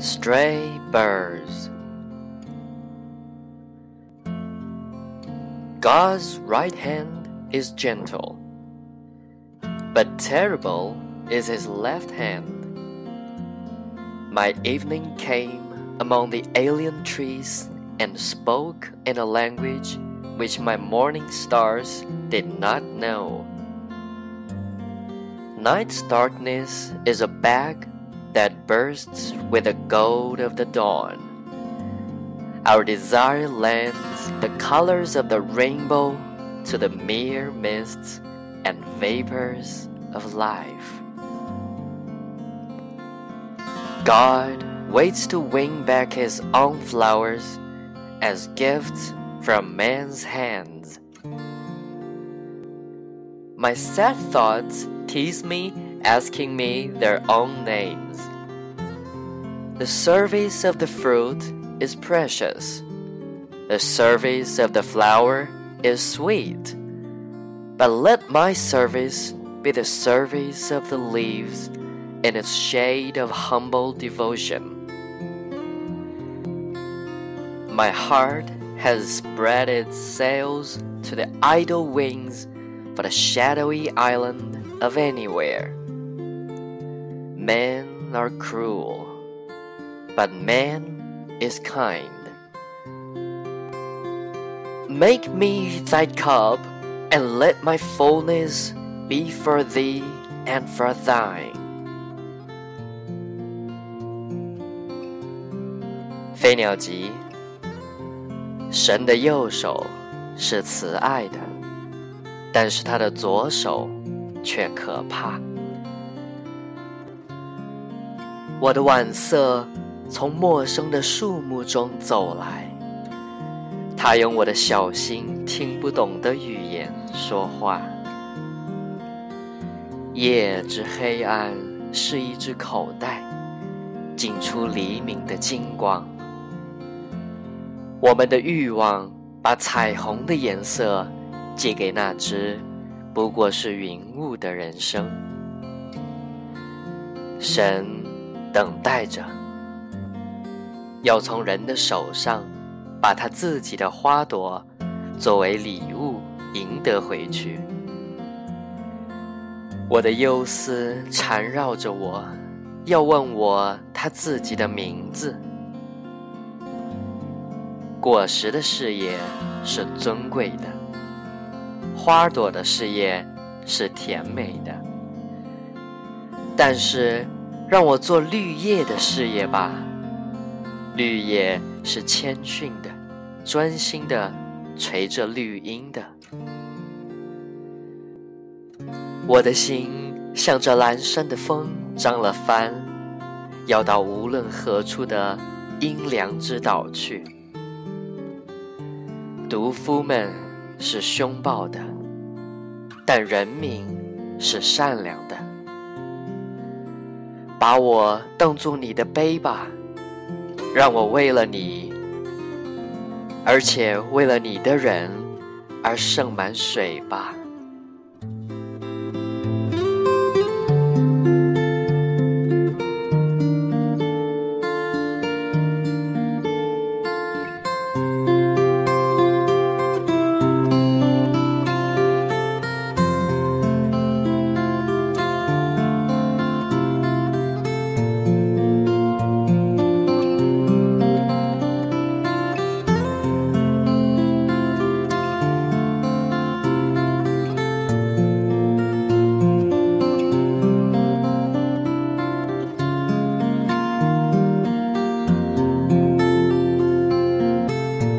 stray birds. God's right hand is gentle, but terrible is his left hand. My evening came among the alien trees and spoke in a language which my morning stars did not know. Night's darkness is a bag that bursts with the gold of the dawn. Our desire lends the colors of the rainbow to the mere mists and vapors of life. God waits to wing back his own flowers as gifts from man's hands. My sad thoughts tease me, asking me their own names. The service of the fruit is precious. The service of the flower is sweet. But let my service be the service of the leaves in its shade of humble devotion. My heart has spread its sails to the idle wings for the shadowy island of anywhere. Men are cruel, but man is kind. Make me thy cup, and let my fullness be for thee and for thine. 飞鸟集，神的右手是慈爱的，但是他的左手却可怕。 我的晚色从陌生的树木中走来。他用我的小心听不懂的语言说话。夜之黑暗是一只口袋，进出黎明的金光。我们的欲望把彩虹的颜色借给那只不过是云雾的人生。神等待着，要从人的手上。把他自己的花朵作为礼物赢得回去。我的忧思缠绕着我，要问我他自己的名字。果实的事业是尊贵的，花朵的事业是甜美的，但是让我做绿叶的事业吧。绿叶是谦逊的。专心的垂着绿荫的，我的心向着阑珊的风张了帆，要到无论何处的阴凉之岛去。毒夫们是凶暴的，但人民是善良的。把我当做你的杯吧，让我为了你。而且为了你的人而盛满水吧。